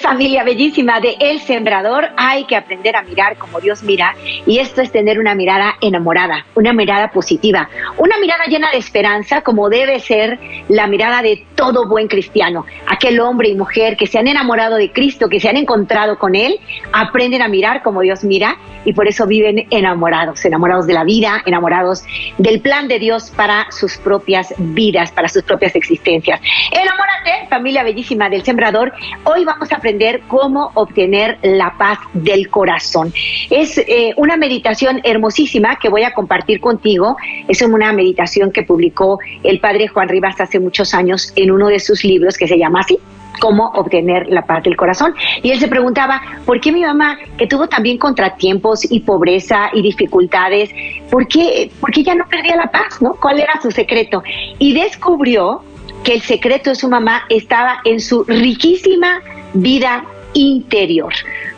Familia bellísima de El Sembrador, hay que aprender a mirar como Dios mira y esto es tener una mirada enamorada, una mirada positiva, una mirada llena de esperanza como debe ser la mirada de todo buen cristiano. Aquel hombre y mujer que se han enamorado de Cristo, que se han encontrado con Él, aprenden a mirar como Dios mira y por eso viven enamorados, enamorados de la vida, enamorados del plan de Dios para sus propias vidas, para sus propias existencias. Enamórate, familia bellísima del Sembrador. Hoy vamos a aprender cómo obtener la paz del corazón. Es eh, una meditación hermosísima que voy a compartir contigo. Es una meditación que publicó el padre Juan Rivas hace muchos años en uno de sus libros que se llama así, cómo obtener la paz del corazón. Y él se preguntaba, ¿por qué mi mamá, que tuvo también contratiempos y pobreza y dificultades, ¿por qué, por qué ella no perdía la paz? ¿no? ¿Cuál era su secreto? Y descubrió que el secreto de su mamá estaba en su riquísima vida interior.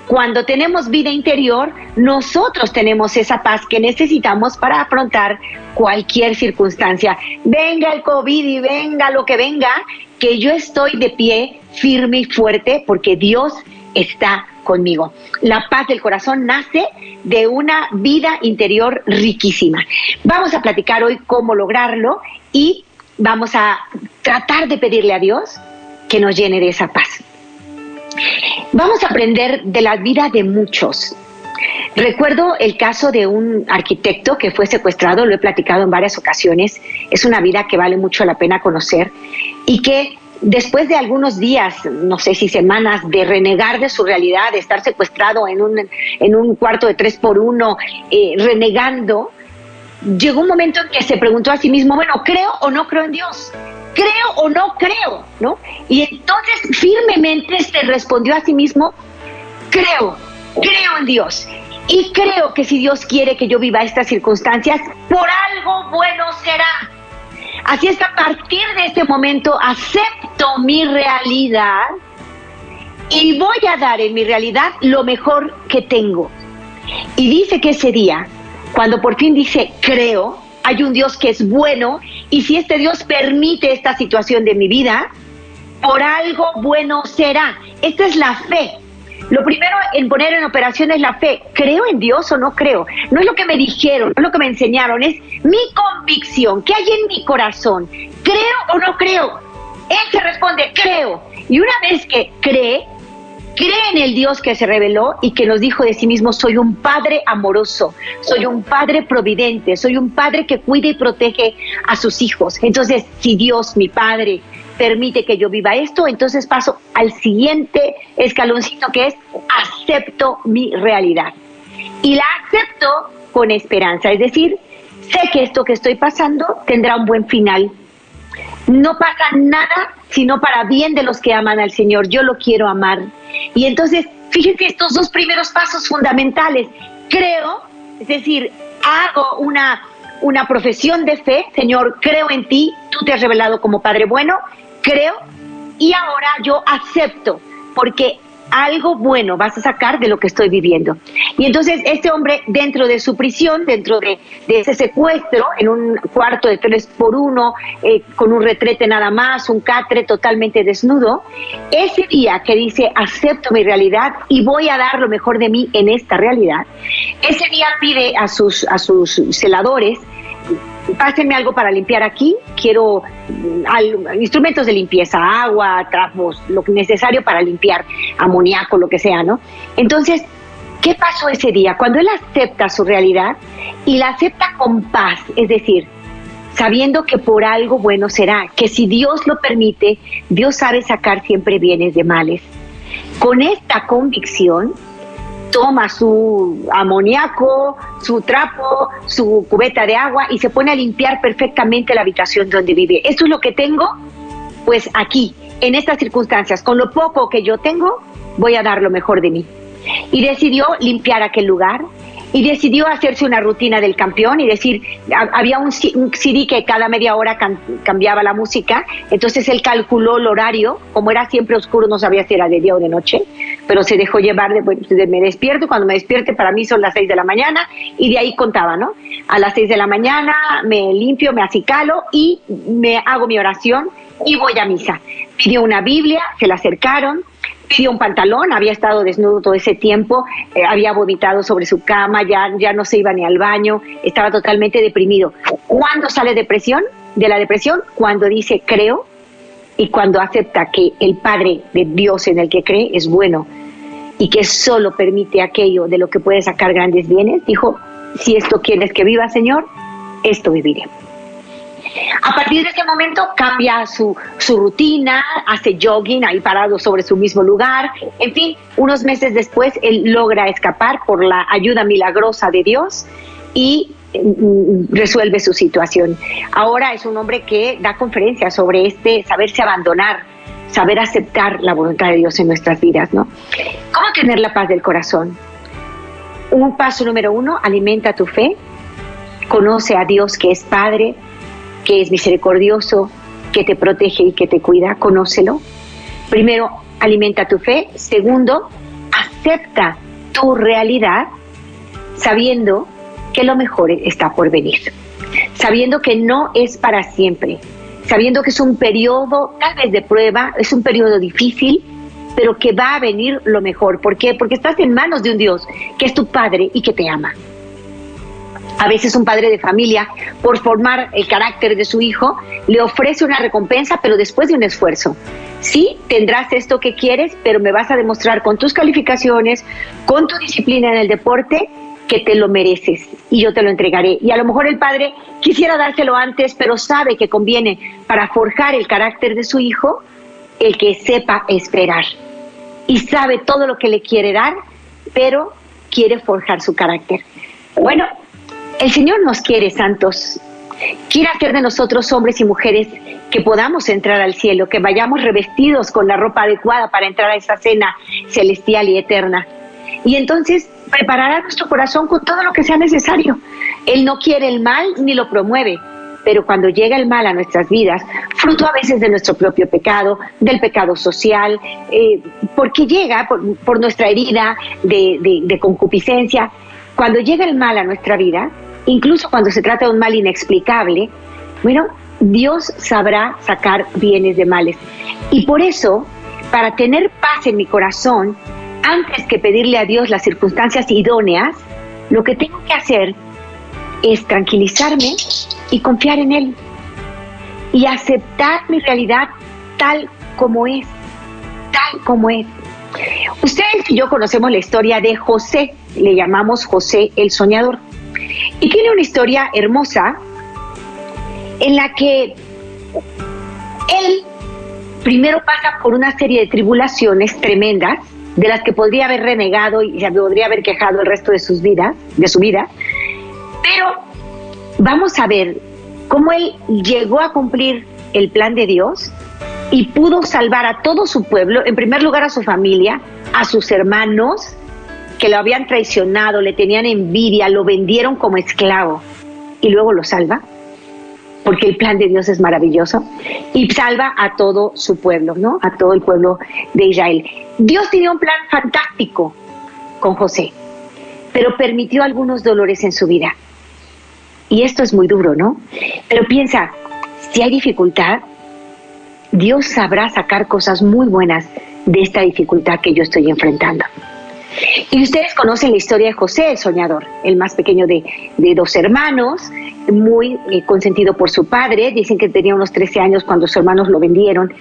Cuando tenemos vida interior, nosotros tenemos esa paz que necesitamos para afrontar cualquier circunstancia. Venga el COVID y venga lo que venga, que yo estoy de pie firme y fuerte porque Dios está conmigo. La paz del corazón nace de una vida interior riquísima. Vamos a platicar hoy cómo lograrlo y vamos a tratar de pedirle a Dios que nos llene de esa paz. Vamos a aprender de la vida de muchos. Recuerdo el caso de un arquitecto que fue secuestrado, lo he platicado en varias ocasiones, es una vida que vale mucho la pena conocer y que después de algunos días, no sé si semanas, de renegar de su realidad, de estar secuestrado en un, en un cuarto de tres por uno, eh, renegando, llegó un momento en que se preguntó a sí mismo, bueno, ¿creo o no creo en Dios? Creo o no creo, ¿no? Y entonces firmemente se respondió a sí mismo, creo, creo en Dios. Y creo que si Dios quiere que yo viva estas circunstancias, por algo bueno será. Así es que a partir de este momento acepto mi realidad y voy a dar en mi realidad lo mejor que tengo. Y dice que ese día, cuando por fin dice creo, hay un Dios que es bueno y si este Dios permite esta situación de mi vida, por algo bueno será. Esta es la fe. Lo primero en poner en operación es la fe. ¿Creo en Dios o no creo? No es lo que me dijeron, no es lo que me enseñaron, es mi convicción. ¿Qué hay en mi corazón? ¿Creo o no creo? Él se responde, creo. Y una vez que cree, cree en el Dios que se reveló y que nos dijo de sí mismo, soy un padre amoroso, soy un padre providente, soy un padre que cuida y protege a sus hijos. Entonces, si Dios, mi padre, permite que yo viva esto, entonces paso al siguiente escaloncito que es acepto mi realidad. Y la acepto con esperanza, es decir, sé que esto que estoy pasando tendrá un buen final. No pasa nada sino para bien de los que aman al Señor. Yo lo quiero amar. Y entonces, fíjense estos dos primeros pasos fundamentales. Creo, es decir, hago una, una profesión de fe, Señor, creo en ti, tú te has revelado como Padre bueno, creo, y ahora yo acepto, porque algo bueno vas a sacar de lo que estoy viviendo. Y entonces este hombre dentro de su prisión, dentro de, ese secuestro, en un cuarto de tres por uno, eh, con un retrete nada más, un catre totalmente desnudo, ese día que dice acepto mi realidad y voy a dar lo mejor de mí en esta realidad, ese día pide a sus, a sus celadores pásenme algo para limpiar aquí, quiero mm, instrumentos de limpieza, agua, trapos, lo necesario para limpiar, amoníaco, lo que sea, ¿no? Entonces, ¿qué pasó ese día? Cuando él acepta su realidad y la acepta con paz, es decir, sabiendo que por algo bueno será, que si Dios lo permite, Dios sabe sacar siempre bienes de males. Con esta convicción, toma su amoníaco, su trapo, su cubeta de agua y se pone a limpiar perfectamente la habitación donde vive. Esto es lo que tengo, pues aquí, en estas circunstancias, con lo poco que yo tengo, voy a dar lo mejor de mí. Y decidió limpiar aquel lugar, y decidió hacerse una rutina del campeón y decir, había un, CD que cada media hora cambiaba la música, entonces él calculó el horario, como era siempre oscuro, no sabía si era de día o de noche, pero se dejó llevar de, me despierto, cuando me despierte para mí son las seis de la mañana y de ahí contaba, ¿no? A las seis de la mañana me limpio, me acicalo y me hago mi oración y voy a misa. Pidió una Biblia, se la acercaron, pidió un pantalón, había estado desnudo todo ese tiempo, eh, había vomitado sobre su cama, ya, ya no se iba ni al baño, estaba totalmente deprimido. ¿Cuándo sale depresión? De la depresión, cuando dice creo y cuando acepta que el Padre de Dios en el que cree es bueno y que solo permite aquello de lo que puede sacar grandes bienes, dijo, si esto quieres que viva, Señor, esto viviré. A partir de ese momento cambia su, su rutina, hace jogging ahí parado sobre su mismo lugar. En fin, unos meses después él logra escapar por la ayuda milagrosa de Dios y mm, resuelve su situación. Ahora es un hombre que da conferencias sobre este saberse abandonar, saber aceptar la voluntad de Dios en nuestras vidas, ¿no? ¿Cómo tener la paz del corazón? Un paso número uno, alimenta tu fe, conoce a Dios que es Padre, que es misericordioso, que te protege y que te cuida, conócelo. Primero, alimenta tu fe. Segundo, acepta tu realidad sabiendo que lo mejor está por venir, sabiendo que no es para siempre, sabiendo que es un periodo tal vez de prueba, es un periodo difícil, pero que va a venir lo mejor. ¿Por qué? Porque estás en manos de un Dios que es tu Padre y que te ama. A veces un padre de familia, por formar el carácter de su hijo, le ofrece una recompensa, pero después de un esfuerzo. Sí, tendrás esto que quieres, pero me vas a demostrar con tus calificaciones, con tu disciplina en el deporte, que te lo mereces y yo te lo entregaré. Y a lo mejor el padre quisiera dárselo antes, pero sabe que conviene para forjar el carácter de su hijo el que sepa esperar. Y sabe todo lo que le quiere dar, pero quiere forjar su carácter. Bueno, el Señor nos quiere santos. Quiere hacer de nosotros hombres y mujeres que podamos entrar al cielo, que vayamos revestidos con la ropa adecuada para entrar a esa cena celestial y eterna. Y entonces preparará nuestro corazón con todo lo que sea necesario. Él no quiere el mal ni lo promueve, pero cuando llega el mal a nuestras vidas, fruto a veces de nuestro propio pecado, del pecado social, eh, porque llega por, nuestra herida de, de concupiscencia, cuando llega el mal a nuestra vida, incluso cuando se trata de un mal inexplicable, bueno, Dios sabrá sacar bienes de males. Y por eso, para tener paz en mi corazón, antes que pedirle a Dios las circunstancias idóneas, lo que tengo que hacer es tranquilizarme y confiar en Él. Y aceptar mi realidad tal como es, tal como es. Ustedes y yo conocemos la historia de José, le llamamos José el Soñador. Y tiene una historia hermosa en la que él primero pasa por una serie de tribulaciones tremendas de las que podría haber renegado y se podría haber quejado el resto de sus vidas, de su vida. Pero vamos a ver cómo él llegó a cumplir el plan de Dios y pudo salvar a todo su pueblo, en primer lugar a su familia, a sus hermanos, que lo habían traicionado, le tenían envidia, lo vendieron como esclavo y luego lo salva, porque el plan de Dios es maravilloso, y salva a todo su pueblo, ¿no? A todo el pueblo de Israel. Dios tenía un plan fantástico con José, pero permitió algunos dolores en su vida. Y esto es muy duro, ¿no? Pero piensa, si hay dificultad, Dios sabrá sacar cosas muy buenas de esta dificultad que yo estoy enfrentando. Y ustedes conocen la historia de José el Soñador, el más pequeño de, dos hermanos, muy eh, consentido por su padre. Dicen que tenía unos 13 años cuando sus hermanos lo vendieron,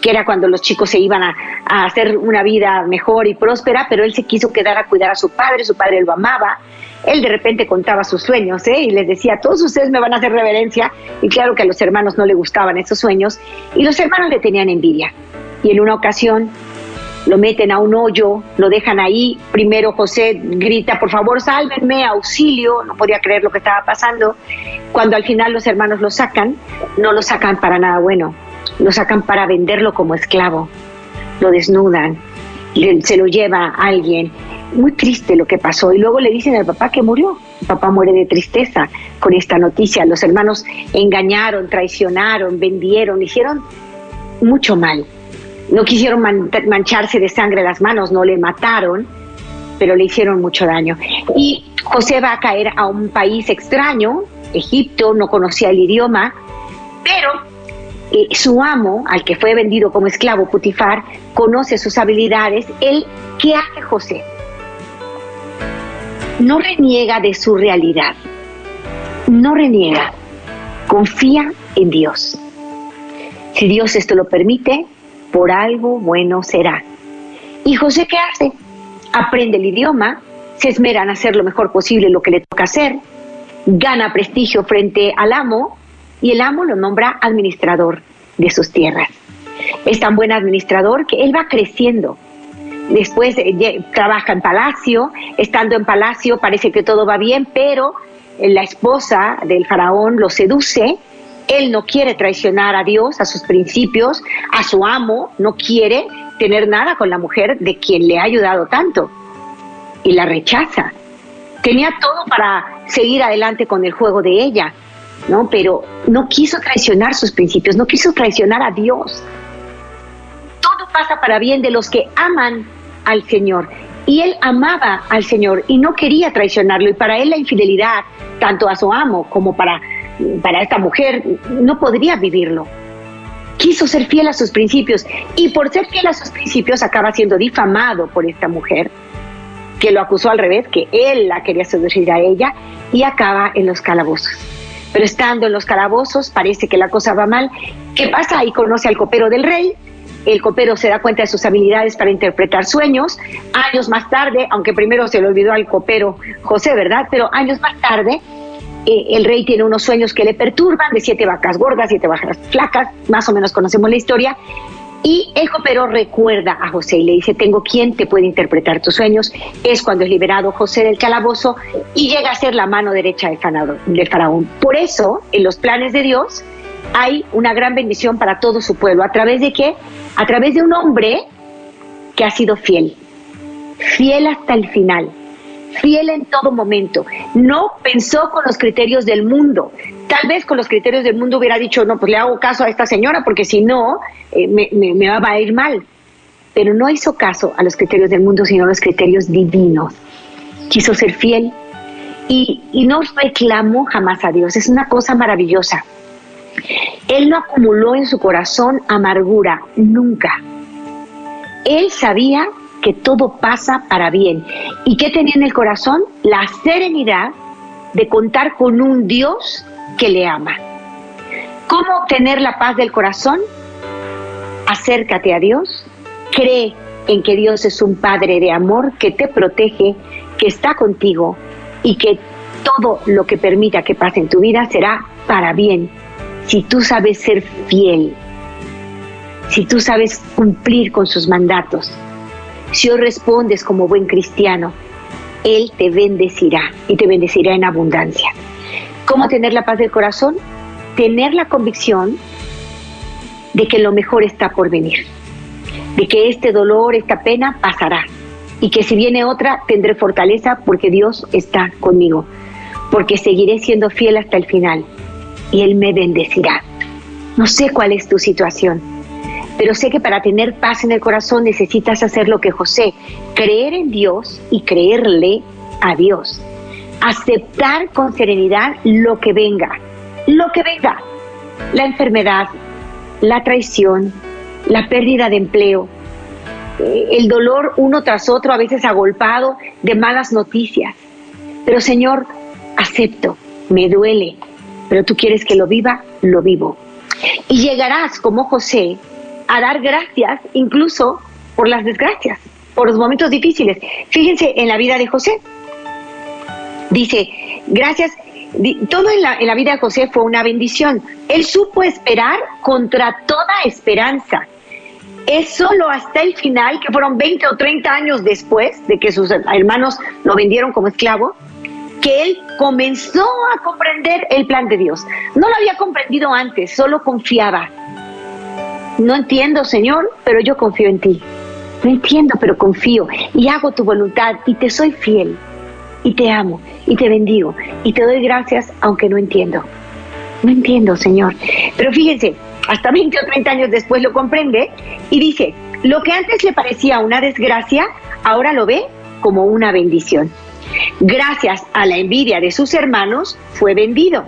que era cuando los chicos se iban a, hacer una vida mejor y próspera, pero él se quiso quedar a cuidar a su padre, su padre lo amaba. Él de repente contaba sus sueños ¿eh? y les decía, todos ustedes me van a hacer reverencia. Y claro que a los hermanos no le gustaban esos sueños y los hermanos le tenían envidia. Y en una ocasión lo meten a un hoyo, lo dejan ahí. Primero José grita, por favor, sálvenme, auxilio, no podía creer lo que estaba pasando. Cuando al final los hermanos lo sacan, no lo sacan para nada bueno, lo sacan para venderlo como esclavo, lo desnudan, se lo lleva a alguien. Muy triste lo que pasó. Y luego le dicen al papá que murió. El papá muere de tristeza con esta noticia. Los hermanos engañaron, traicionaron, vendieron, hicieron mucho mal no quisieron mancharse de sangre las manos, no le mataron, pero le hicieron mucho daño. Y José va a caer a un país extraño, Egipto, no conocía el idioma, pero eh, su amo, al que fue vendido como esclavo Putifar, conoce sus habilidades. Él, ¿qué hace José? No reniega de su realidad, no reniega, confía en Dios. Si Dios esto lo permite, por algo bueno será. ¿Y José qué hace? Aprende el idioma, se esmera en hacer lo mejor posible lo que le toca hacer, gana prestigio frente al amo y el amo lo nombra administrador de sus tierras. Es tan buen administrador que él va creciendo. Después eh, trabaja en palacio, estando en palacio parece que todo va bien, pero la esposa del faraón lo seduce él no quiere traicionar a Dios, a sus principios, a su amo, no quiere tener nada con la mujer de quien le ha ayudado tanto. Y la rechaza. Tenía todo para seguir adelante con el juego de ella, ¿no? Pero no quiso traicionar sus principios, no quiso traicionar a Dios. Todo pasa para bien de los que aman al Señor. Y él amaba al Señor y no quería traicionarlo. Y para él la infidelidad, tanto a su amo como para para esta mujer no podría vivirlo. Quiso ser fiel a sus principios y por ser fiel a sus principios acaba siendo difamado por esta mujer que lo acusó al revés, que él la quería seducir a ella y acaba en los calabozos. Pero estando en los calabozos parece que la cosa va mal. ¿Qué pasa? Ahí conoce al copero del rey. El copero se da cuenta de sus habilidades para interpretar sueños. Años más tarde, aunque primero se le olvidó al copero José, ¿verdad? Pero años más tarde eh, el rey tiene unos sueños que le perturban de siete vacas gordas, siete vacas flacas, más o menos conocemos la historia. Y el copero recuerda a José y le dice, tengo quien te puede interpretar tus sueños. Es cuando es liberado José del calabozo y llega a ser la mano derecha del faraón. Por eso, en los planes de Dios, hay una gran bendición para todo su pueblo. ¿A través de qué? A través de un hombre que ha sido fiel. Fiel hasta el final fiel en todo momento. No pensó con los criterios del mundo. Tal vez con los criterios del mundo hubiera dicho, no, pues le hago caso a esta señora porque si no, eh, me, me, va a ir mal. Pero no hizo caso a los criterios del mundo, sino a los criterios divinos. Quiso ser fiel y, y no reclamó jamás a Dios. Es una cosa maravillosa. Él no acumuló en su corazón amargura, nunca. Él sabía que todo pasa para bien. ¿Y qué tenía en el corazón? La serenidad de contar con un Dios que le ama. ¿Cómo obtener la paz del corazón? Acércate a Dios, cree en que Dios es un Padre de amor que te protege, que está contigo y que todo lo que permita que pase en tu vida será para bien si tú sabes ser fiel, si tú sabes cumplir con sus mandatos, si hoy respondes como buen cristiano, Él te bendecirá y te bendecirá en abundancia. ¿Cómo tener la paz del corazón? Tener la convicción de que lo mejor está por venir, de que este dolor, esta pena pasará y que si viene otra tendré fortaleza porque Dios está conmigo, porque seguiré siendo fiel hasta el final y Él me bendecirá. No sé cuál es tu situación pero sé que para tener paz en el corazón necesitas hacer lo que José, creer en Dios y creerle a Dios. Aceptar con serenidad lo que venga, lo que venga. La enfermedad, la traición, la pérdida de empleo, eh, el dolor uno tras otro, a veces agolpado de malas noticias. Pero Señor, acepto, me duele, pero tú quieres que lo viva, lo vivo. Y llegarás como José a dar gracias incluso por las desgracias, por los momentos difíciles. Fíjense en la vida de José. Dice, gracias, todo en la, en la vida de José fue una bendición. Él supo esperar contra toda esperanza. Es solo hasta el final, que fueron 20 o 30 años después de que sus hermanos lo vendieron como esclavo, que él comenzó a comprender el plan de Dios. No lo había comprendido antes, solo confiaba. No entiendo, Señor, pero yo confío en ti. No entiendo, pero confío y hago tu voluntad y te soy fiel y te amo y te bendigo y te doy gracias aunque no entiendo. No entiendo, Señor. Pero fíjense, hasta 20 o 30 años después lo comprende y dice, lo que antes le parecía una desgracia, ahora lo ve como una bendición. Gracias a la envidia de sus hermanos, fue vendido.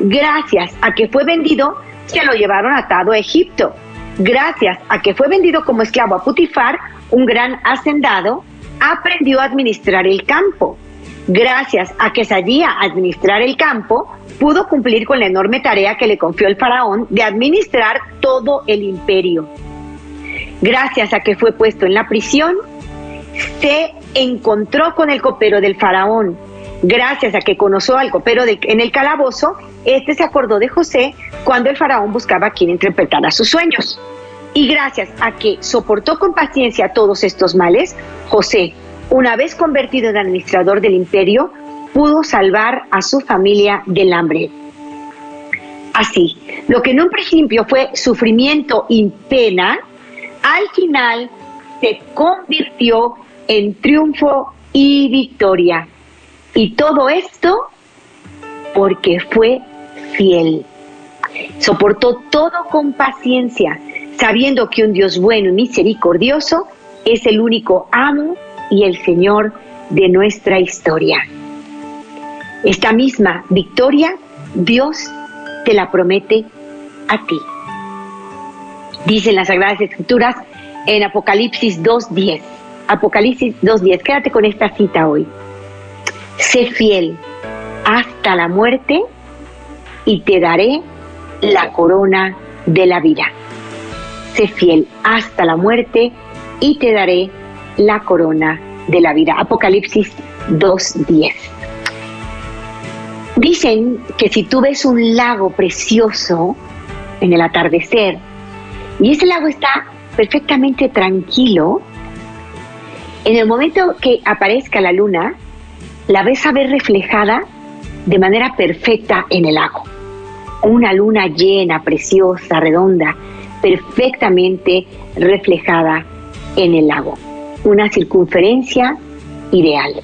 Gracias a que fue vendido, se lo llevaron atado a Egipto. Gracias a que fue vendido como esclavo a Putifar, un gran hacendado, aprendió a administrar el campo. Gracias a que sabía administrar el campo, pudo cumplir con la enorme tarea que le confió el faraón de administrar todo el imperio. Gracias a que fue puesto en la prisión, se encontró con el copero del faraón. Gracias a que conoció al copero en el calabozo, este se acordó de José cuando el faraón buscaba a quien interpretara sus sueños. Y gracias a que soportó con paciencia todos estos males, José, una vez convertido en administrador del imperio, pudo salvar a su familia del hambre. Así, lo que en un principio fue sufrimiento y pena, al final se convirtió en triunfo y victoria. Y todo esto porque fue fiel. Soportó todo con paciencia, sabiendo que un Dios bueno y misericordioso es el único amo y el Señor de nuestra historia. Esta misma victoria Dios te la promete a ti. Dicen las Sagradas Escrituras en Apocalipsis 2.10. Apocalipsis 2.10. Quédate con esta cita hoy. Sé fiel hasta la muerte y te daré la corona de la vida. Sé fiel hasta la muerte y te daré la corona de la vida. Apocalipsis 2.10. Dicen que si tú ves un lago precioso en el atardecer y ese lago está perfectamente tranquilo, en el momento que aparezca la luna, la ves a ver reflejada de manera perfecta en el lago. Una luna llena, preciosa, redonda, perfectamente reflejada en el lago. Una circunferencia ideal.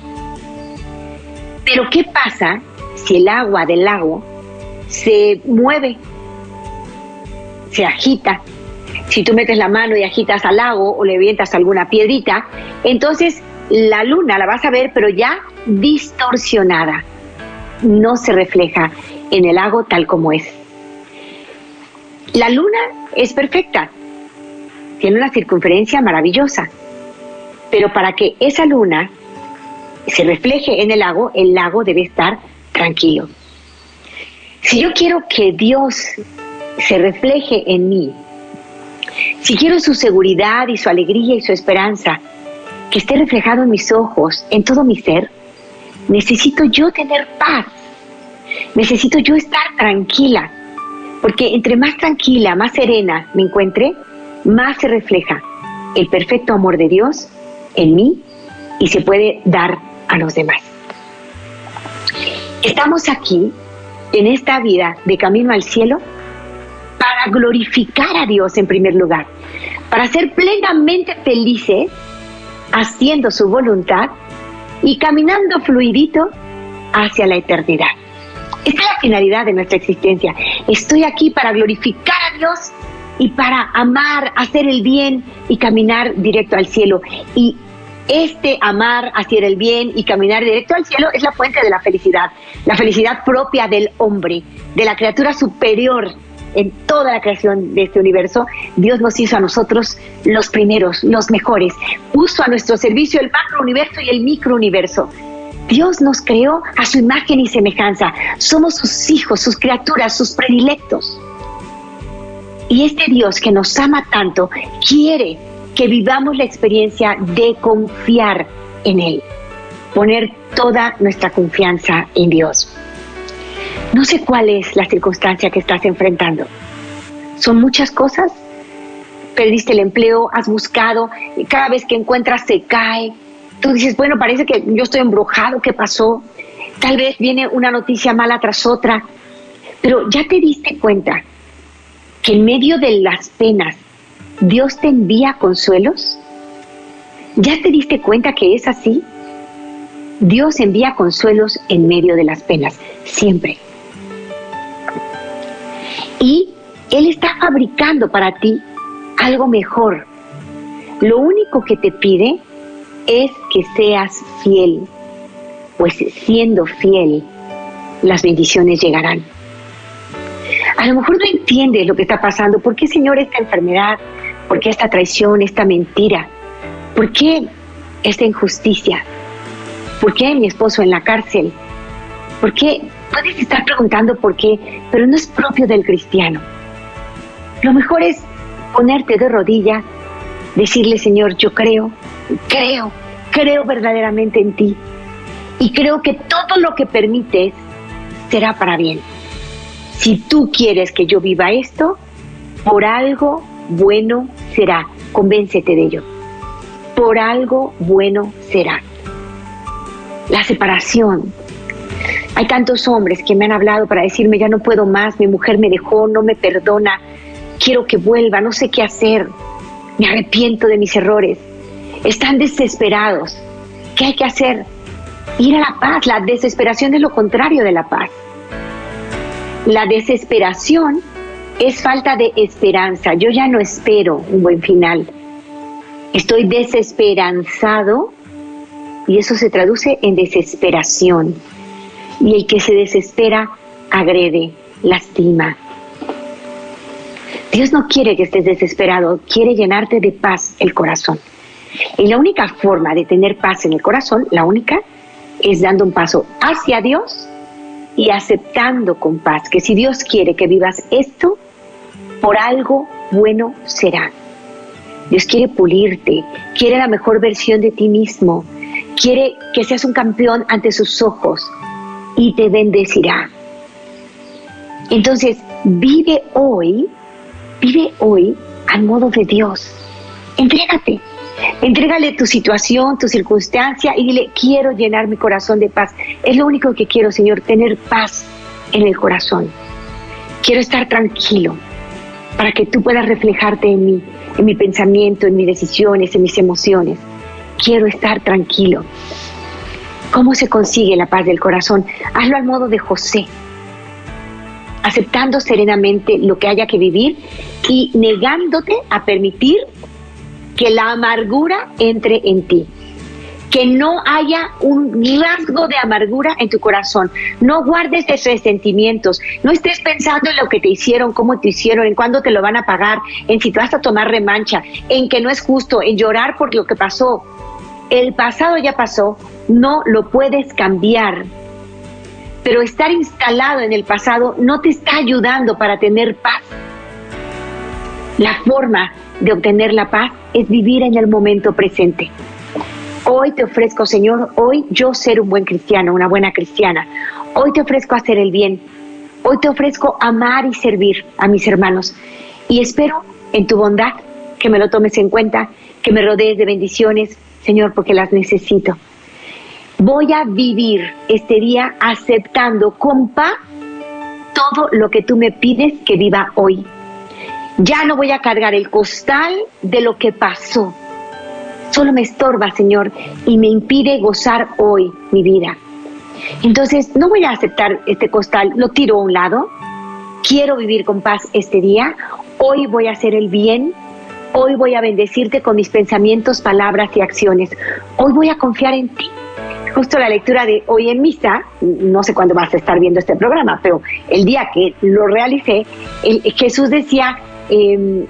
Pero ¿qué pasa si el agua del lago se mueve, se agita? Si tú metes la mano y agitas al lago o le vientas alguna piedrita, entonces la luna la vas a ver, pero ya distorsionada. No se refleja en el lago tal como es. La luna es perfecta, tiene una circunferencia maravillosa, pero para que esa luna se refleje en el lago, el lago debe estar tranquilo. Si yo quiero que Dios se refleje en mí, si quiero su seguridad y su alegría y su esperanza, que esté reflejado en mis ojos, en todo mi ser, necesito yo tener paz. Necesito yo estar tranquila. Porque entre más tranquila, más serena me encuentre, más se refleja el perfecto amor de Dios en mí y se puede dar a los demás. Estamos aquí en esta vida de camino al cielo para glorificar a Dios en primer lugar, para ser plenamente felices haciendo su voluntad y caminando fluidito hacia la eternidad. Esta es la finalidad de nuestra existencia. Estoy aquí para glorificar a Dios y para amar, hacer el bien y caminar directo al cielo. Y este amar, hacer el bien y caminar directo al cielo es la fuente de la felicidad, la felicidad propia del hombre, de la criatura superior en toda la creación de este universo, Dios nos hizo a nosotros los primeros, los mejores. Puso a nuestro servicio el macro universo y el micro universo. Dios nos creó a su imagen y semejanza. Somos sus hijos, sus criaturas, sus predilectos. Y este Dios que nos ama tanto quiere que vivamos la experiencia de confiar en Él, poner toda nuestra confianza en Dios. No sé cuál es la circunstancia que estás enfrentando. Son muchas cosas, perdiste el empleo, has buscado, y cada vez que encuentras se cae. Tú dices, bueno, parece que yo estoy embrujado, ¿qué pasó? Tal vez viene una noticia mala tras otra, pero ya te diste cuenta que en medio de las penas Dios te envía consuelos. ¿Ya te diste cuenta que es así? Dios envía consuelos en medio de las penas, siempre. Y Él está fabricando para ti algo mejor. Lo único que te pide es que seas fiel, pues siendo fiel, las bendiciones llegarán. A lo mejor no entiendes lo que está pasando. ¿Por qué, Señor, esta enfermedad? ¿Por qué esta traición, esta mentira? ¿Por qué esta injusticia? ¿Por qué mi esposo en la cárcel? ¿Por qué? Puedes estar preguntando por qué, pero no es propio del cristiano. Lo mejor es ponerte de rodillas, decirle, Señor, yo creo, creo, creo verdaderamente en ti. Y creo que todo lo que permites será para bien. Si tú quieres que yo viva esto, por algo bueno será. Convéncete de ello. Por algo bueno será. La separación. Hay tantos hombres que me han hablado para decirme, ya no puedo más, mi mujer me dejó, no me perdona, quiero que vuelva, no sé qué hacer, me arrepiento de mis errores. Están desesperados. ¿Qué hay que hacer? Ir a la paz. La desesperación es lo contrario de la paz. La desesperación es falta de esperanza. Yo ya no espero un buen final. Estoy desesperanzado y eso se traduce en desesperación. Y el que se desespera agrede, lastima. Dios no quiere que estés desesperado, quiere llenarte de paz el corazón. Y la única forma de tener paz en el corazón, la única, es dando un paso hacia Dios y aceptando con paz que si Dios quiere que vivas esto, por algo bueno será. Dios quiere pulirte, quiere la mejor versión de ti mismo, quiere que seas un campeón ante sus ojos y te bendecirá. Entonces, vive hoy, vive hoy al modo de Dios. Entrégate, Entrégale tu situación, tu circunstancia y dile, quiero llenar mi corazón de paz. Es lo único que quiero, Señor, tener paz en el corazón. Quiero estar tranquilo para que tú puedas reflejarte en mí, en mi pensamiento, en mis decisiones, en mis emociones. Quiero estar tranquilo. ¿Cómo se consigue la paz del corazón? Hazlo al modo de José, aceptando serenamente lo que haya que vivir y negándote a permitir que la amargura entre en ti. Que no haya un rasgo de amargura en tu corazón. No guardes resentimientos. No estés pensando en lo que te hicieron, cómo te hicieron, en cuándo te lo van a pagar, en si te vas a tomar remancha, en que no es justo, en llorar por lo que pasó. El pasado ya pasó, no lo puedes cambiar. Pero estar instalado en el pasado no te está ayudando para tener paz. La forma de obtener la paz es vivir en el momento presente. Hoy te ofrezco, Señor, hoy yo ser un buen cristiano, una buena cristiana. Hoy te ofrezco hacer el bien. Hoy te ofrezco amar y servir a mis hermanos. Y espero en tu bondad que me lo tomes en cuenta, que me rodees de bendiciones, Señor, porque las necesito. Voy a vivir este día aceptando con paz todo lo que tú me pides que viva hoy. Ya no voy a cargar el costal de lo que pasó. Solo me estorba, Señor, y me impide gozar hoy mi vida. Entonces, no voy a aceptar este costal, lo tiro a un lado. Quiero vivir con paz este día. Hoy voy a hacer el bien. Hoy voy a bendecirte con mis pensamientos, palabras y acciones. Hoy voy a confiar en ti. Justo la lectura de hoy en misa, no sé cuándo vas a estar viendo este programa, pero el día que lo realicé, Jesús decía, eh,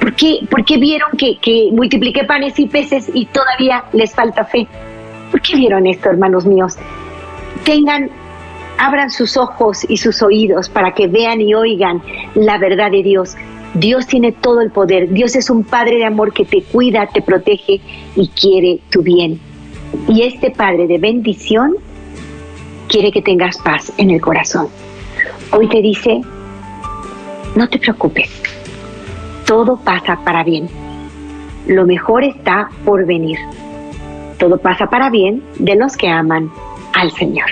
¿por, qué, vieron que, que multipliqué panes y peces y todavía les falta fe? ¿Por qué vieron esto, hermanos míos? Tengan, abran sus ojos y sus oídos para que vean y oigan la verdad de Dios. Dios tiene todo el poder. Dios es un Padre de amor que te cuida, te protege y quiere tu bien. Y este Padre de bendición quiere que tengas paz en el corazón. Hoy te dice, no te preocupes, todo pasa para bien. Lo mejor está por venir. Todo pasa para bien de los que aman al Señor.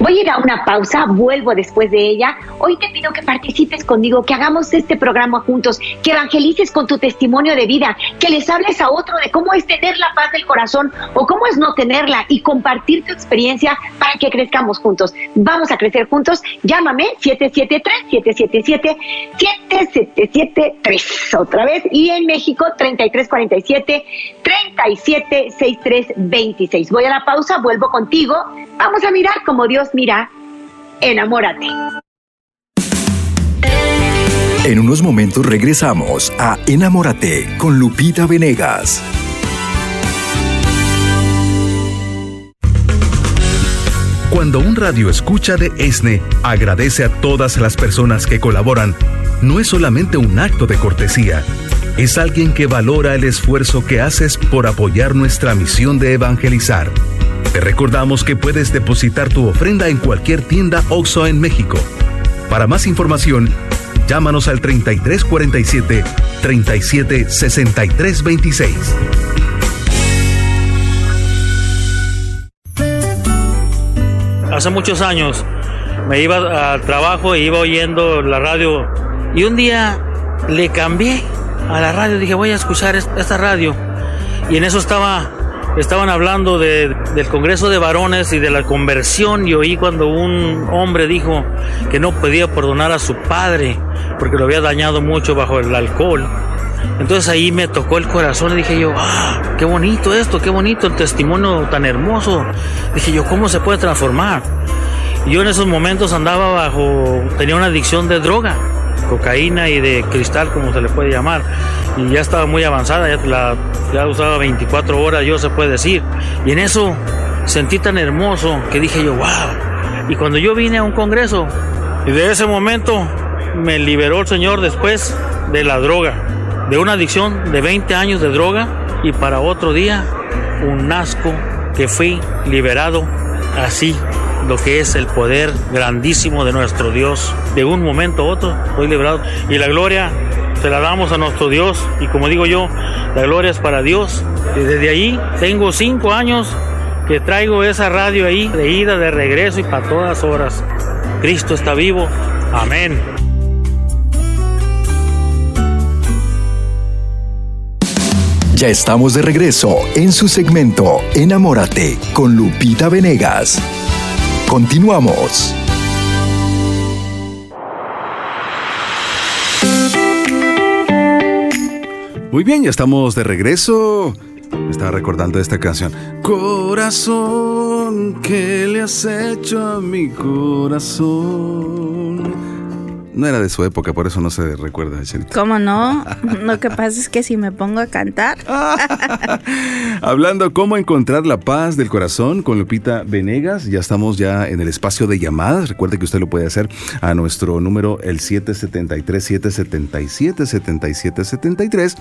Voy a ir a una pausa, vuelvo después de ella. Hoy te pido que participes conmigo, que hagamos este programa juntos, que evangelices con tu testimonio de vida, que les hables a otro de cómo es tener la paz del corazón o cómo es no tenerla y compartir tu experiencia para que crezcamos juntos. Vamos a crecer juntos. Llámame 773-777-7773 otra vez y en México 3347-376326. Voy a la pausa, vuelvo contigo. Vamos a mirar como Dios mira. Enamórate. En unos momentos regresamos a Enamórate con Lupita Venegas. Cuando un radio escucha de ESNE agradece a todas las personas que colaboran, no es solamente un acto de cortesía, es alguien que valora el esfuerzo que haces por apoyar nuestra misión de evangelizar. Te recordamos que puedes depositar tu ofrenda en cualquier tienda OXO en México. Para más información, llámanos al 3347 37 63 26. Hace muchos años me iba al trabajo e iba oyendo la radio y un día le cambié a la radio, dije voy a escuchar esta radio y en eso estaba estaban hablando del Congreso de Varones y de la conversión y oí cuando un hombre dijo que no podía perdonar a su padre porque lo había dañado mucho bajo el alcohol. Entonces ahí me tocó el corazón y dije yo, ah, qué bonito esto, qué bonito el testimonio tan hermoso. Dije yo, ¿cómo se puede transformar? Yo en esos momentos andaba bajo, tenía una adicción de droga, cocaína y de cristal, como se le puede llamar y ya estaba muy avanzada, ya, ya usaba 24 horas, yo se puede decir. Y en eso sentí tan hermoso que dije yo, wow. Y cuando yo vine a un congreso, y de ese momento me liberó el Señor después de la droga, de una adicción de 20 años de droga y para otro día un asco que fui liberado así lo que es el poder grandísimo de nuestro Dios. De un momento a otro fui liberado y la gloria se la damos a nuestro Dios y como digo yo, la gloria es para Dios. Y desde ahí tengo cinco años que traigo esa radio ahí, de ida, de regreso y para todas horas. Cristo está vivo. Amén. Ya estamos de regreso en su segmento Enamórate con Lupita Venegas. Continuamos. Muy bien, ya estamos de regreso. Me estaba recordando esta canción. Corazón, ¿qué le has hecho a mi corazón? No era de su época, por eso no se recuerda, ¿Cómo no? Lo que pasa es que si me pongo a cantar. Hablando cómo encontrar la paz del corazón con Lupita Venegas, ya estamos ya en el espacio de llamadas. Recuerde que usted lo puede hacer a nuestro número el 773-777-7773.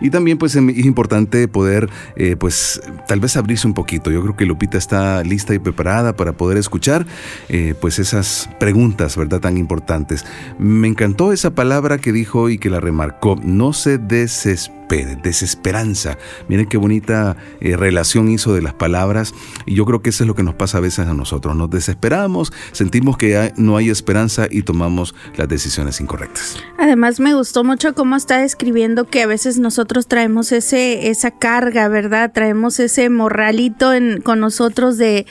Y también pues es importante poder eh, pues tal vez abrirse un poquito. Yo creo que Lupita está lista y preparada para poder escuchar eh, pues esas preguntas, ¿verdad? Tan importantes. Me encantó esa palabra que dijo y que la remarcó. No se desespere, desesperanza. Miren qué bonita eh, relación hizo de las palabras. Y yo creo que eso es lo que nos pasa a veces a nosotros. Nos desesperamos, sentimos que no hay esperanza y tomamos las decisiones incorrectas. Además me gustó mucho cómo está describiendo que a veces nosotros traemos ese, esa carga, ¿verdad? Traemos ese morralito en, con nosotros de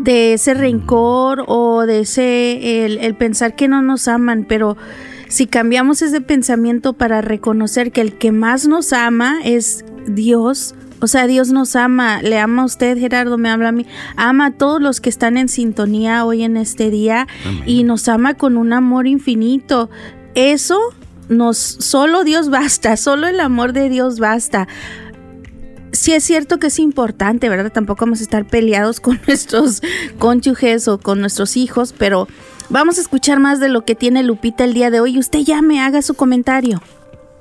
de ese rencor o de ese el, pensar que no nos aman, pero si cambiamos ese pensamiento para reconocer que el que más nos ama es Dios, o sea, Dios nos ama, le ama a usted, Gerardo, me habla a mí, ama a todos los que están en sintonía hoy en este día y nos ama con un amor infinito. Eso nos, solo Dios basta, solo el amor de Dios basta sí es cierto que es importante, ¿verdad? Tampoco vamos a estar peleados con nuestros cónyuges o con nuestros hijos, pero vamos a escuchar más de lo que tiene Lupita el día de hoy. Usted ya me haga su comentario.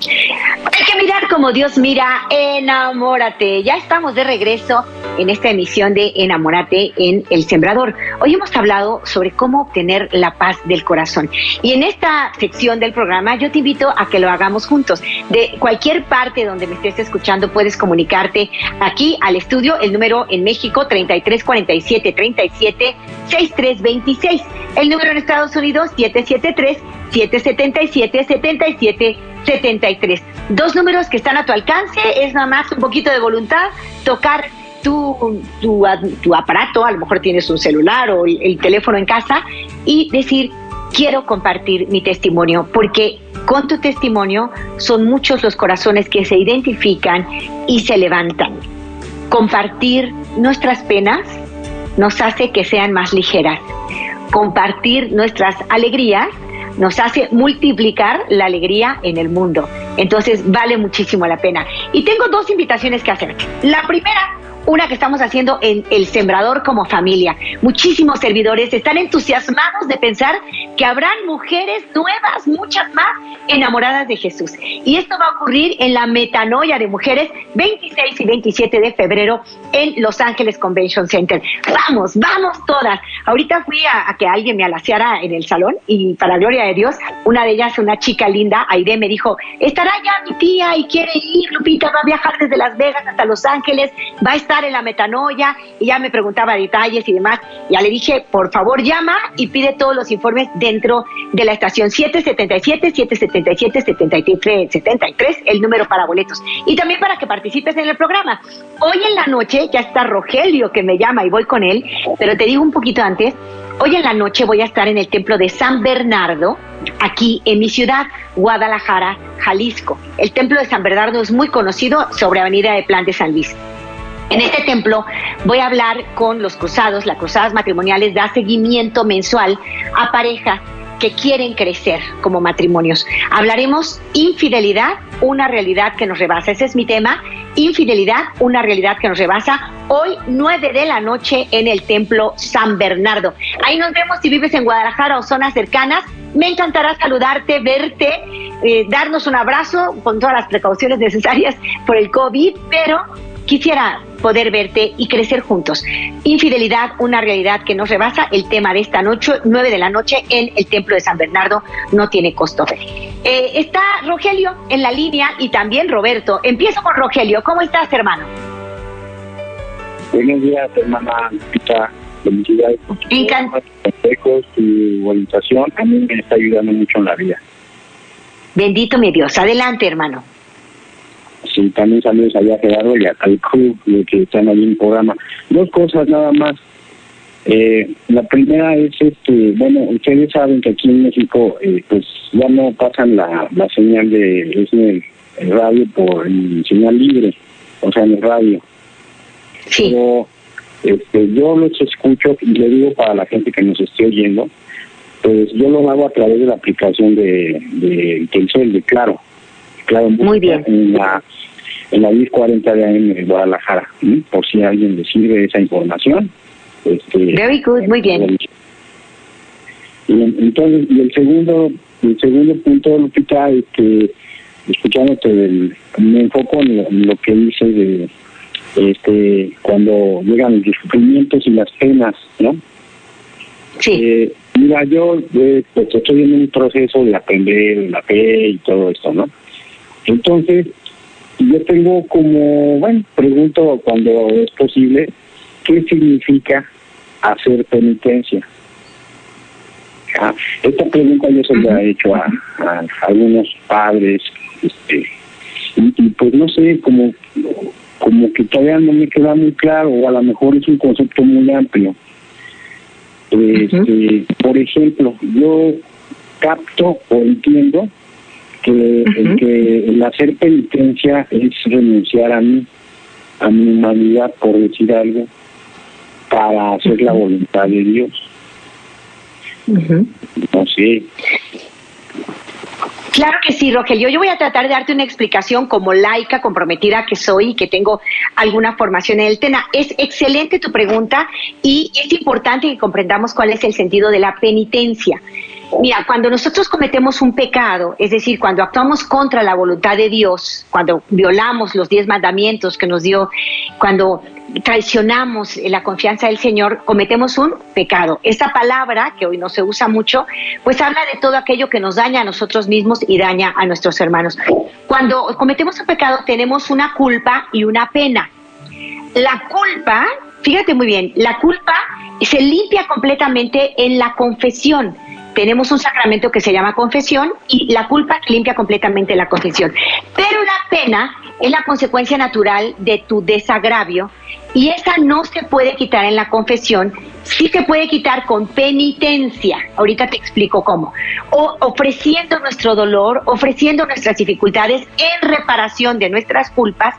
Hay que mirar como Dios mira, enamórate. Ya estamos de regreso en esta emisión de Enamórate en El Sembrador. Hoy hemos hablado sobre cómo obtener la paz del corazón. Y en esta sección del programa yo te invito a que lo hagamos juntos. De cualquier parte donde me estés escuchando puedes comunicarte aquí al estudio, el número en México 3347 37 6326. El número en Estados Unidos 773 777 77 73. Dos números que están a tu alcance, es nada más un poquito de voluntad, tocar tu, tu, aparato, a lo mejor tienes un celular o el, teléfono en casa, y decir, quiero compartir mi testimonio, porque con tu testimonio son muchos los corazones que se identifican y se levantan. Compartir nuestras penas nos hace que sean más ligeras. Compartir nuestras alegrías nos hace multiplicar la alegría en el mundo. Entonces vale muchísimo la pena. Y tengo dos invitaciones que hacer. La primera una que estamos haciendo en El Sembrador como familia. Muchísimos servidores están entusiasmados de pensar que habrán mujeres nuevas, muchas más, enamoradas de Jesús. Y esto va a ocurrir en la metanoia de mujeres 26 y 27 de febrero en Los Ángeles Convention Center. Vamos, vamos todas. Ahorita fui a, que alguien me alaciara en el salón y para gloria de Dios, una de ellas, una chica linda, Aide, me dijo, estará ya mi tía y quiere ir, Lupita va a viajar desde Las Vegas hasta Los Ángeles, va a en la metanoia y ya me preguntaba detalles y demás. Ya le dije, por favor llama y pide todos los informes dentro de la estación 777, 777, 73, 73, el número para boletos. Y también para que participes en el programa. Hoy en la noche ya está Rogelio que me llama y voy con él, pero te digo un poquito antes, hoy en la noche voy a estar en el templo de San Bernardo, aquí en mi ciudad, Guadalajara, Jalisco. El templo de San Bernardo es muy conocido sobre Avenida de Plan de San Luis. En este templo voy a hablar con los cruzados, las cruzadas matrimoniales da seguimiento mensual a parejas que quieren crecer como matrimonios. Hablaremos infidelidad, una realidad que nos rebasa. Ese es mi tema, infidelidad, una realidad que nos rebasa. Hoy, 9 de la noche, en el Templo San Bernardo. Ahí nos vemos si vives en Guadalajara o zonas cercanas. Me encantará saludarte, verte, eh, darnos un abrazo con todas las precauciones necesarias por el COVID, pero quisiera poder verte y crecer juntos. Infidelidad, una realidad que nos rebasa. El tema de esta noche, 9 de la noche, en el Templo de San Bernardo, no tiene costo. Eh, está Rogelio en la línea y también Roberto. Empiezo con Rogelio. ¿Cómo estás, hermano? Buenos días, hermana. Felicidades por tus consejos, tu orientación. A mí me está ayudando mucho en la vida. Bendito mi Dios. Adelante, hermano. Sí, también saludos allá a Gerardo y al club que están ahí en el programa. Dos cosas nada más. Eh, la primera es, este, bueno, ustedes saben que aquí en México eh, pues ya no pasan la, la señal de el, radio por el señal libre, o sea, en el radio. Sí. Pero este, yo los escucho y le digo para la gente que nos esté oyendo, pues yo lo hago a través de la aplicación de, de Telcel, de Claro. Claro, Muy bien. En la, en la 1040 de AM en Guadalajara, por si a alguien le sirve esa información. Este, Very good, muy bien. Y entonces, y el segundo, el segundo punto, Lupita, este, escuchándote, del, me enfoco en lo, que dice de este cuando llegan los sufrimientos y las penas, ¿no? Sí. Eh, mira, yo eh, pues estoy en un proceso de aprender la fe y todo esto, ¿no? Entonces, yo tengo como, bueno, pregunto cuando es posible, ¿qué significa hacer penitencia? Ah, esta pregunta yo se la he hecho a, algunos padres, este, y, pues no sé, como, como que todavía no me queda muy claro, o a lo mejor es un concepto muy amplio. Este, Por ejemplo, yo capto o entiendo que, el que el hacer penitencia es renunciar a mí, a mi humanidad, por decir algo, para hacer la voluntad de Dios. No sé. Claro que sí, Rogelio. Yo voy a tratar de darte una explicación como laica comprometida que soy y que tengo alguna formación en el tema. Es excelente tu pregunta y es importante que comprendamos cuál es el sentido de la penitencia. Mira, cuando nosotros cometemos un pecado, es decir, cuando actuamos contra la voluntad de Dios, cuando violamos los diez mandamientos que nos dio, cuando traicionamos la confianza del Señor, cometemos un pecado. Esa palabra, que hoy no se usa mucho, pues habla de todo aquello que nos daña a nosotros mismos y daña a nuestros hermanos. Cuando cometemos un pecado tenemos una culpa y una pena. La culpa, fíjate muy bien, la culpa se limpia completamente en la confesión tenemos un sacramento que se llama confesión y la culpa limpia completamente la confesión. Pero la pena es la consecuencia natural de tu desagravio y esa no se puede quitar en la confesión, sí se puede quitar con penitencia. Ahorita te explico cómo. O ofreciendo nuestro dolor, ofreciendo nuestras dificultades en reparación de nuestras culpas,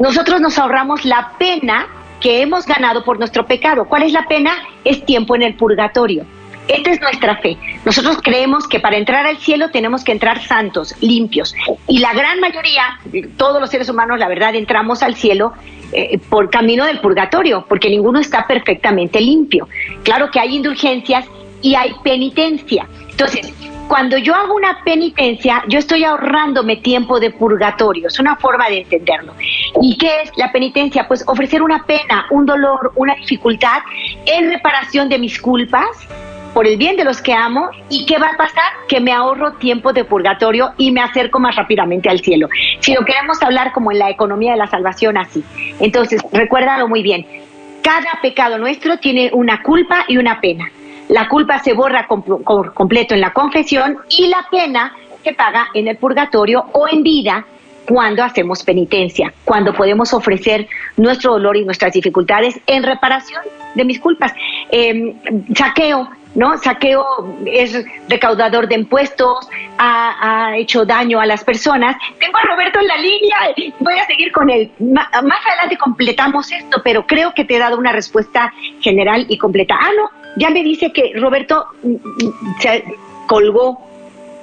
nosotros nos ahorramos la pena que hemos ganado por nuestro pecado. ¿Cuál es la pena? Es tiempo en el purgatorio. Esta es nuestra fe. Nosotros creemos que para entrar al cielo tenemos que entrar santos, limpios. Y la gran mayoría, todos los seres humanos, la verdad, entramos al cielo eh, por camino del purgatorio, porque ninguno está perfectamente limpio. Claro que hay indulgencias y hay penitencia. Entonces, cuando yo hago una penitencia, yo estoy ahorrándome tiempo de purgatorio. Es una forma de entenderlo. ¿Y qué es la penitencia? Pues ofrecer una pena, un dolor, una dificultad en reparación de mis culpas por el bien de los que amo. ¿Y qué va a pasar? Que me ahorro tiempo de purgatorio y me acerco más rápidamente al cielo. Si lo queremos hablar como en la economía de la salvación, así. Entonces, recuérdalo muy bien. Cada pecado nuestro tiene una culpa y una pena. La culpa se borra por completo en la confesión y la pena se paga en el purgatorio o en vida cuando hacemos penitencia, cuando podemos ofrecer nuestro dolor y nuestras dificultades en reparación de mis culpas. Eh, saqueo ¿no? Saqueo es recaudador de impuestos, ha, hecho daño a las personas. Tengo a Roberto en la línea, voy a seguir con él. Más adelante completamos esto, pero creo que te he dado una respuesta general y completa. Ah, no, ya me dice que Roberto mm, mm, se colgó,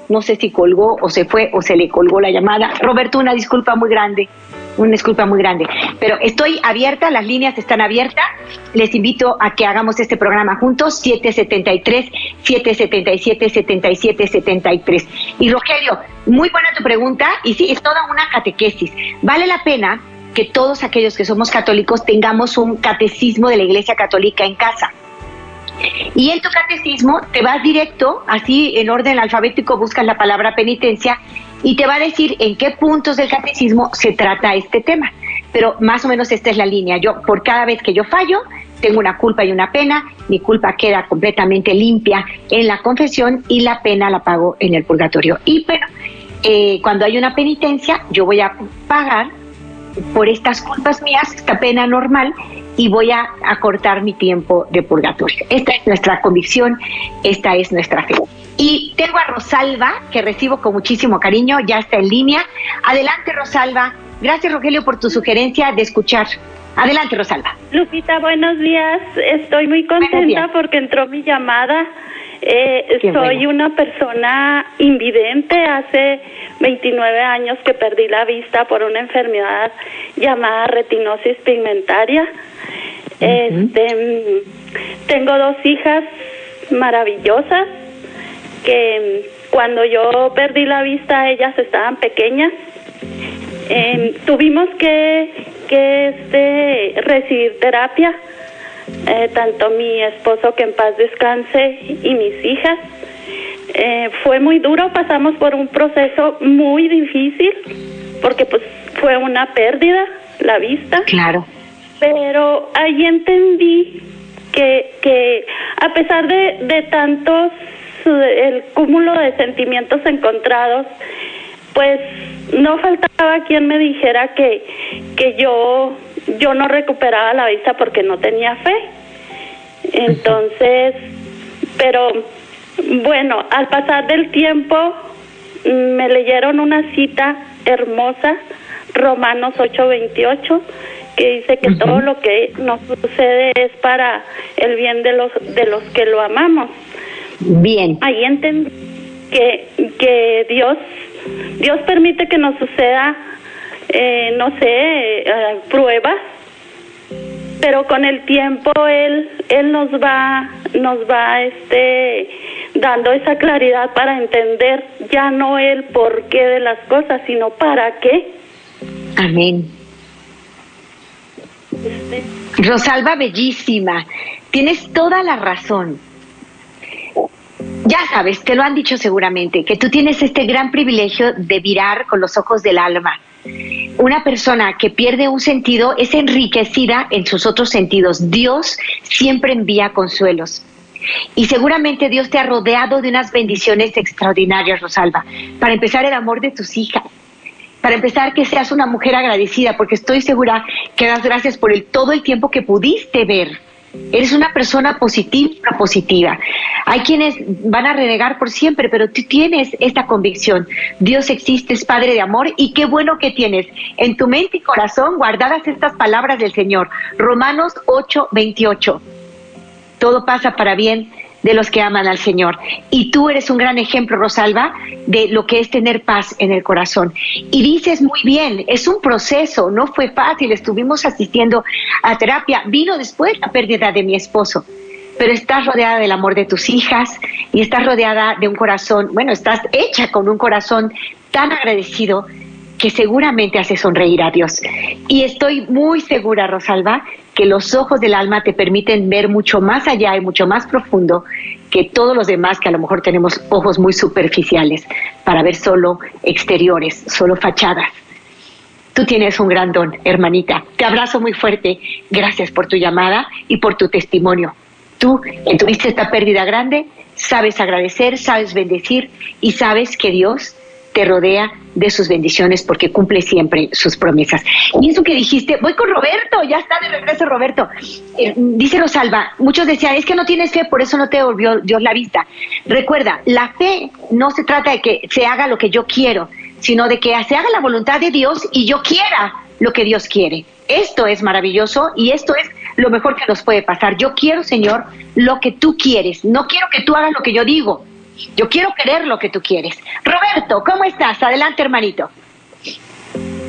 no sé si colgó o se fue o se le colgó la llamada. Roberto, una disculpa muy grande una disculpa muy grande. Pero estoy abierta, las líneas están abiertas. Les invito a que hagamos este programa juntos, 773 777 7773. Y Rogelio, muy buena tu pregunta y sí, es toda una catequesis. Vale la pena que todos aquellos que somos católicos tengamos un catecismo de la Iglesia Católica en casa. Y en tu catecismo te vas directo, así en orden alfabético buscas la palabra penitencia y te va a decir en qué puntos del catecismo se trata este tema. Pero más o menos esta es la línea. Yo, por cada vez que yo fallo, tengo una culpa y una pena, mi culpa queda completamente limpia en la confesión y la pena la pago en el purgatorio. Y bueno, eh, cuando hay una penitencia, yo voy a pagar por estas culpas mías, esta pena normal, y voy a acortar mi tiempo de purgatorio. Esta es nuestra convicción, esta es nuestra fe. Y tengo a Rosalba, que recibo con muchísimo cariño, ya está en línea. Adelante, Rosalba. Gracias, Rogelio, por tu sugerencia de escuchar. Adelante, Rosalba. Lupita, buenos días. Estoy muy contenta porque entró mi llamada. Eh, soy una persona invidente. Hace 29 años que perdí la vista por una enfermedad llamada retinosis pigmentaria. Este, tengo dos hijas maravillosas que cuando yo perdí la vista ellas estaban pequeñas. Em, tuvimos que, que este, recibir terapia, eh, tanto mi esposo que en paz descanse y mis hijas. Eh, fue muy duro, pasamos por un proceso muy difícil porque pues fue una pérdida la vista. Claro. Pero ahí entendí que, que a pesar de, de tantos el cúmulo de sentimientos encontrados, pues no faltaba quien me dijera que, que yo, yo no recuperaba la vista porque no tenía fe. Entonces, pero bueno, al pasar del tiempo me leyeron una cita hermosa, Romanos 8:28, que dice que todo lo que nos sucede es para el bien de los de los que lo amamos. Bien. Ahí entendí que, que Dios, Dios permite que nos suceda, eh, no sé, eh, pruebas, pero con el tiempo Él, Él nos va, nos va este, dando esa claridad para entender ya no el porqué de las cosas, sino para qué. Amén. Rosalba, bellísima. Tienes toda la razón. Ya sabes, te lo han dicho seguramente, que tú tienes este gran privilegio de mirar con los ojos del alma. Una persona que pierde un sentido es enriquecida en sus otros sentidos. Dios siempre envía consuelos. Y seguramente Dios te ha rodeado de unas bendiciones extraordinarias, Rosalba. Para empezar, el amor de tus hijas. Para empezar, que seas una mujer agradecida, porque estoy segura que das gracias por el, todo el tiempo que pudiste ver Eres una persona positiva, positiva. Hay quienes van a renegar por siempre, pero tú tienes esta convicción. Dios existe, es Padre de amor y qué bueno que tienes en tu mente y corazón guardadas estas palabras del Señor. Romanos 8, 28. Todo pasa para bien de los que aman al Señor. Y tú eres un gran ejemplo, Rosalba, de lo que es tener paz en el corazón. Y dices muy bien, es un proceso, no fue fácil, estuvimos asistiendo a terapia, vino después la pérdida de mi esposo, pero estás rodeada del amor de tus hijas y estás rodeada de un corazón, bueno, estás hecha con un corazón tan agradecido que seguramente hace sonreír a Dios. Y estoy muy segura, Rosalba, que los ojos del alma te permiten ver mucho más allá y mucho más profundo que todos los demás que a lo mejor tenemos ojos muy superficiales para ver solo exteriores, solo fachadas. Tú tienes un gran don, hermanita. Te abrazo muy fuerte. Gracias por tu llamada y por tu testimonio. Tú, tuviste esta pérdida grande, sabes agradecer, sabes bendecir y sabes que Dios te rodea de sus bendiciones porque cumple siempre sus promesas. Y eso que dijiste, voy con Roberto, ya está de regreso Roberto. Eh, dice Rosalba, muchos decían, es que no tienes fe, por eso no te devolvió Dios la vista. Recuerda, la fe no se trata de que se haga lo que yo quiero, sino de que se haga la voluntad de Dios y yo quiera lo que Dios quiere. Esto es maravilloso y esto es lo mejor que nos puede pasar. Yo quiero, Señor, lo que tú quieres. No quiero que tú hagas lo que yo digo. Yo quiero querer lo que tú quieres. Roberto, ¿cómo estás? Adelante, hermanito.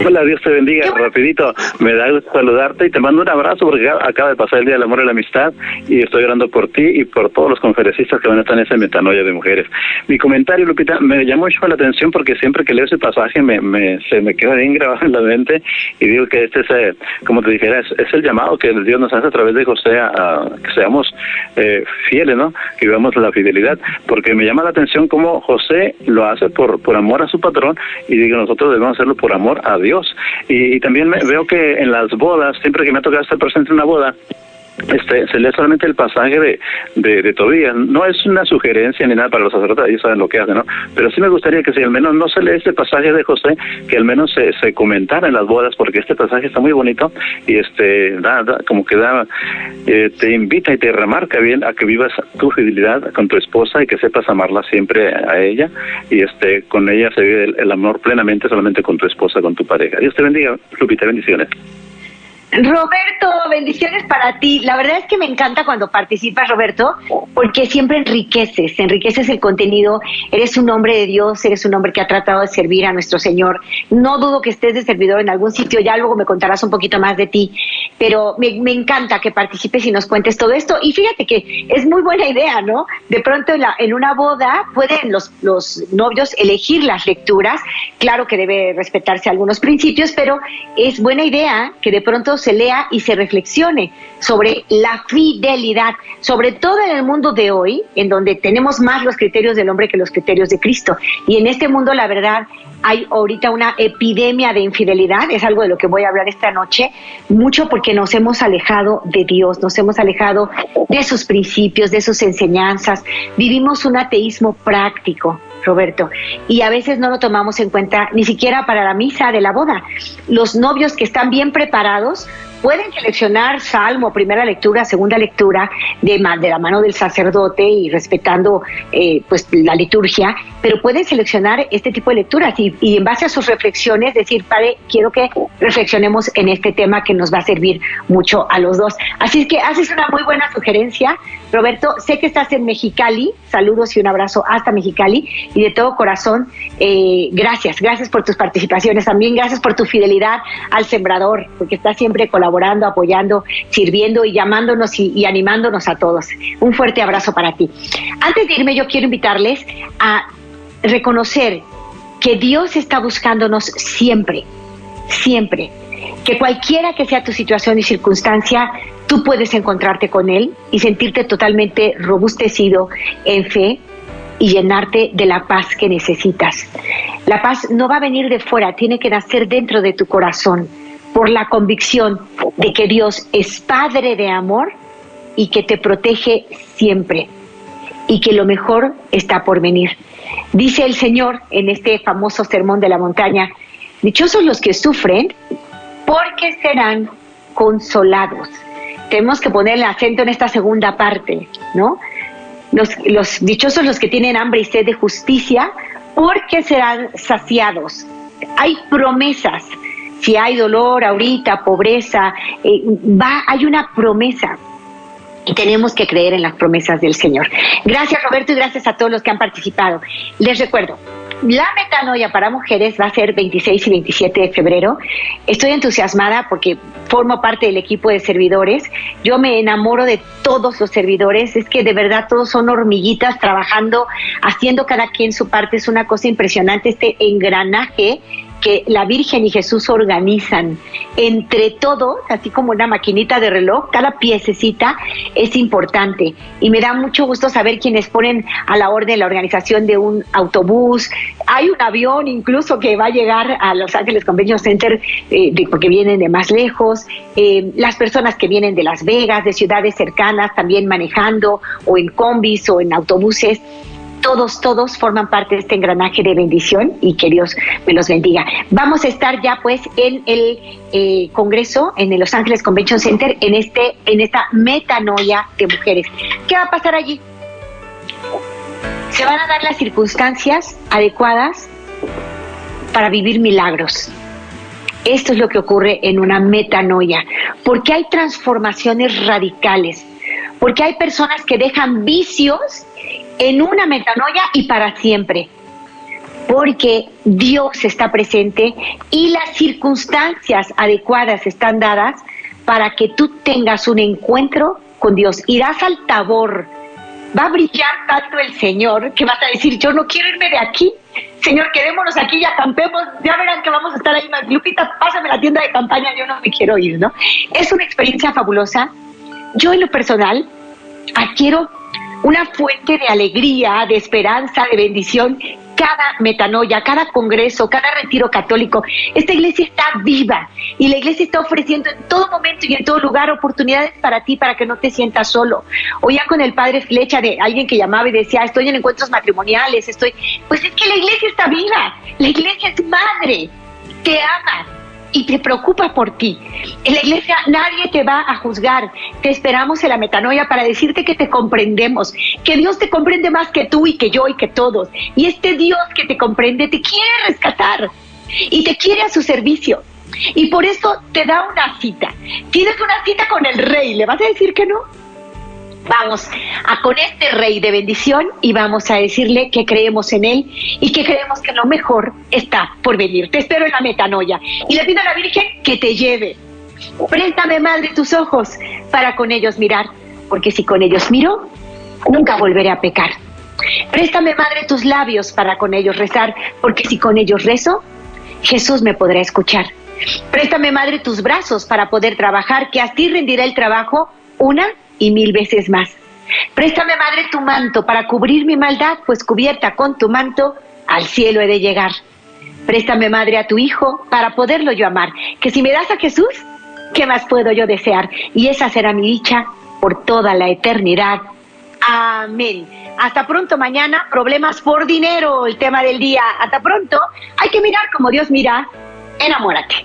Hola, Dios te bendiga. Rapidito, me da gusto saludarte y te mando un abrazo porque acaba de pasar el Día del Amor y la Amistad y estoy orando por ti y por todos los conferencistas que van a estar en esa metanoia de mujeres. Mi comentario, Lupita, me llamó mucho la atención porque siempre que leo ese pasaje me, me se me queda bien grabado en la mente y digo que este es, eh, como te dijera, es, el llamado que Dios nos hace a través de José a, que seamos eh, fieles, ¿no? Que vivamos la fidelidad, porque me llama la atención cómo José lo hace por, por amor a su patrón y digo, nosotros debemos hacerlo por amor a Dios Dios. Y, también veo que en las bodas, siempre que me ha tocado estar presente en una boda, este, se lee solamente el pasaje de, de, Tobías. No es una sugerencia ni nada para los sacerdotes, ellos saben lo que hacen, ¿no? Pero sí me gustaría que si al menos no se lee este pasaje de José, que al menos se, se comentara en las bodas, porque este pasaje está muy bonito y este da, como que da, eh, te invita y te remarca bien a que vivas tu fidelidad con tu esposa y que sepas amarla siempre a ella y este con ella se vive el, el amor plenamente solamente con tu esposa, con tu pareja. Dios te bendiga, Lupita, bendiciones. Roberto, bendiciones para ti. La verdad es que me encanta cuando participas, Roberto, porque siempre enriqueces, enriqueces el contenido. Eres un hombre de Dios, eres un hombre que ha tratado de servir a nuestro Señor. No dudo que estés de servidor en algún sitio, ya luego me contarás un poquito más de ti, pero me, encanta que participes y nos cuentes todo esto. Y fíjate que es muy buena idea, ¿no? De pronto en, la, en una boda pueden los, los novios elegir las lecturas. Claro que debe respetarse algunos principios, pero es buena idea que de pronto se lea y se reflexione sobre la fidelidad, sobre todo en el mundo de hoy, en donde tenemos más los criterios del hombre que los criterios de Cristo. Y en este mundo, la verdad, hay ahorita una epidemia de infidelidad, es algo de lo que voy a hablar esta noche, mucho porque nos hemos alejado de Dios, nos hemos alejado de sus principios, de sus enseñanzas, vivimos un ateísmo práctico. Roberto, y a veces no lo tomamos en cuenta ni siquiera para la misa de la boda. Los novios que están bien preparados pueden seleccionar salmo, primera lectura, segunda lectura, de, de la mano del sacerdote y respetando eh, pues la liturgia, pero pueden seleccionar este tipo de lecturas y, y, en base a sus reflexiones decir, padre, quiero que reflexionemos en este tema que nos va a servir mucho a los dos. Así que haces una muy buena sugerencia, Roberto. Sé que estás en Mexicali, saludos y un abrazo hasta Mexicali. Y de todo corazón, eh, gracias, gracias por tus participaciones, también. Gracias por tu fidelidad al sembrador, porque estás siempre colaborando apoyando, sirviendo y llamándonos y, y animándonos a todos. Un fuerte abrazo para ti. Antes de irme, yo quiero invitarles a reconocer que Dios está buscándonos siempre, siempre. Que cualquiera que sea tu situación y circunstancia, tú puedes encontrarte con Él y sentirte totalmente robustecido en fe y llenarte de la paz que necesitas. La paz no va a venir de fuera, tiene que nacer dentro de tu corazón por la convicción de que Dios es Padre de amor y que te protege siempre y que lo mejor está por venir. Dice el Señor en este famoso sermón de la montaña, dichosos los que sufren porque serán consolados. Tenemos que poner el acento en esta segunda parte, ¿no? Los, los dichosos los que tienen hambre y sed de justicia porque serán saciados. Hay promesas. Si hay dolor ahorita, pobreza, eh, va, hay una promesa y tenemos que creer en las promesas del Señor. Gracias Roberto y gracias a todos los que han participado. Les recuerdo, la metanoia para mujeres va a ser 26 y 27 de febrero. Estoy entusiasmada porque formo parte del equipo de servidores. Yo me enamoro de todos los servidores. Es que de verdad todos son hormiguitas trabajando, haciendo cada quien su parte. Es una cosa impresionante este engranaje que la Virgen y Jesús organizan entre todos, así como una maquinita de reloj, cada piececita es importante. Y me da mucho gusto saber quiénes ponen a la orden la organización de un autobús. Hay un avión incluso que va a llegar a Los Ángeles Convention Center eh, porque vienen de más lejos. Eh, las personas que vienen de Las Vegas, de ciudades cercanas, también manejando o en combis o en autobuses todos, todos forman parte de este engranaje de bendición y que Dios me los bendiga. Vamos a estar ya pues en el eh, Congreso, en el Los Ángeles Convention Center, en, este, en esta metanoia de mujeres. ¿Qué va a pasar allí? Se van a dar las circunstancias adecuadas para vivir milagros. Esto es lo que ocurre en una metanoia, porque hay transformaciones radicales, porque hay personas que dejan vicios en una metanoia y para siempre. Porque Dios está presente y las circunstancias adecuadas están dadas para que tú tengas un encuentro con Dios. Irás al tabor. Va a brillar tanto el Señor que vas a decir, yo no quiero irme de aquí. Señor, quedémonos aquí y acampemos. Ya verán que vamos a estar ahí. Lupita, pásame la tienda de campaña, yo no me quiero ir, ¿no? Es una experiencia fabulosa. Yo en lo personal adquiero una fuente de alegría, de esperanza, de bendición. Cada metanoia, cada congreso, cada retiro católico, esta iglesia está viva y la iglesia está ofreciendo en todo momento y en todo lugar oportunidades para ti, para que no te sientas solo. Oía con el padre Flecha de alguien que llamaba y decía, estoy en encuentros matrimoniales, estoy... Pues es que la iglesia está viva, la iglesia es madre, te ama, y te preocupa por ti. En la iglesia nadie te va a juzgar. Te esperamos en la metanoia para decirte que te comprendemos, que Dios te comprende más que tú y que yo y que todos. Y este Dios que te comprende te quiere rescatar y te quiere a su servicio. Y por eso te da una cita. Tienes una cita con el rey. ¿Le vas a decir que no? Vamos a con este rey de bendición y vamos a decirle que creemos en él y que creemos que lo mejor está por venir. Te espero en la metanoia y le pido a la Virgen que te lleve. Préstame, Madre, tus ojos para con ellos mirar, porque si con ellos miro, nunca volveré a pecar. Préstame, Madre, tus labios para con ellos rezar, porque si con ellos rezo, Jesús me podrá escuchar. Préstame, Madre, tus brazos para poder trabajar, que a ti rendirá el trabajo una y mil veces más. Préstame, Madre, tu manto para cubrir mi maldad, pues cubierta con tu manto, al cielo he de llegar. Préstame, Madre, a tu Hijo para poderlo yo amar, que si me das a Jesús, ¿qué más puedo yo desear? Y esa será mi dicha por toda la eternidad. Amén. Hasta pronto mañana, problemas por dinero, el tema del día. Hasta pronto, hay que mirar como Dios mira, enamórate.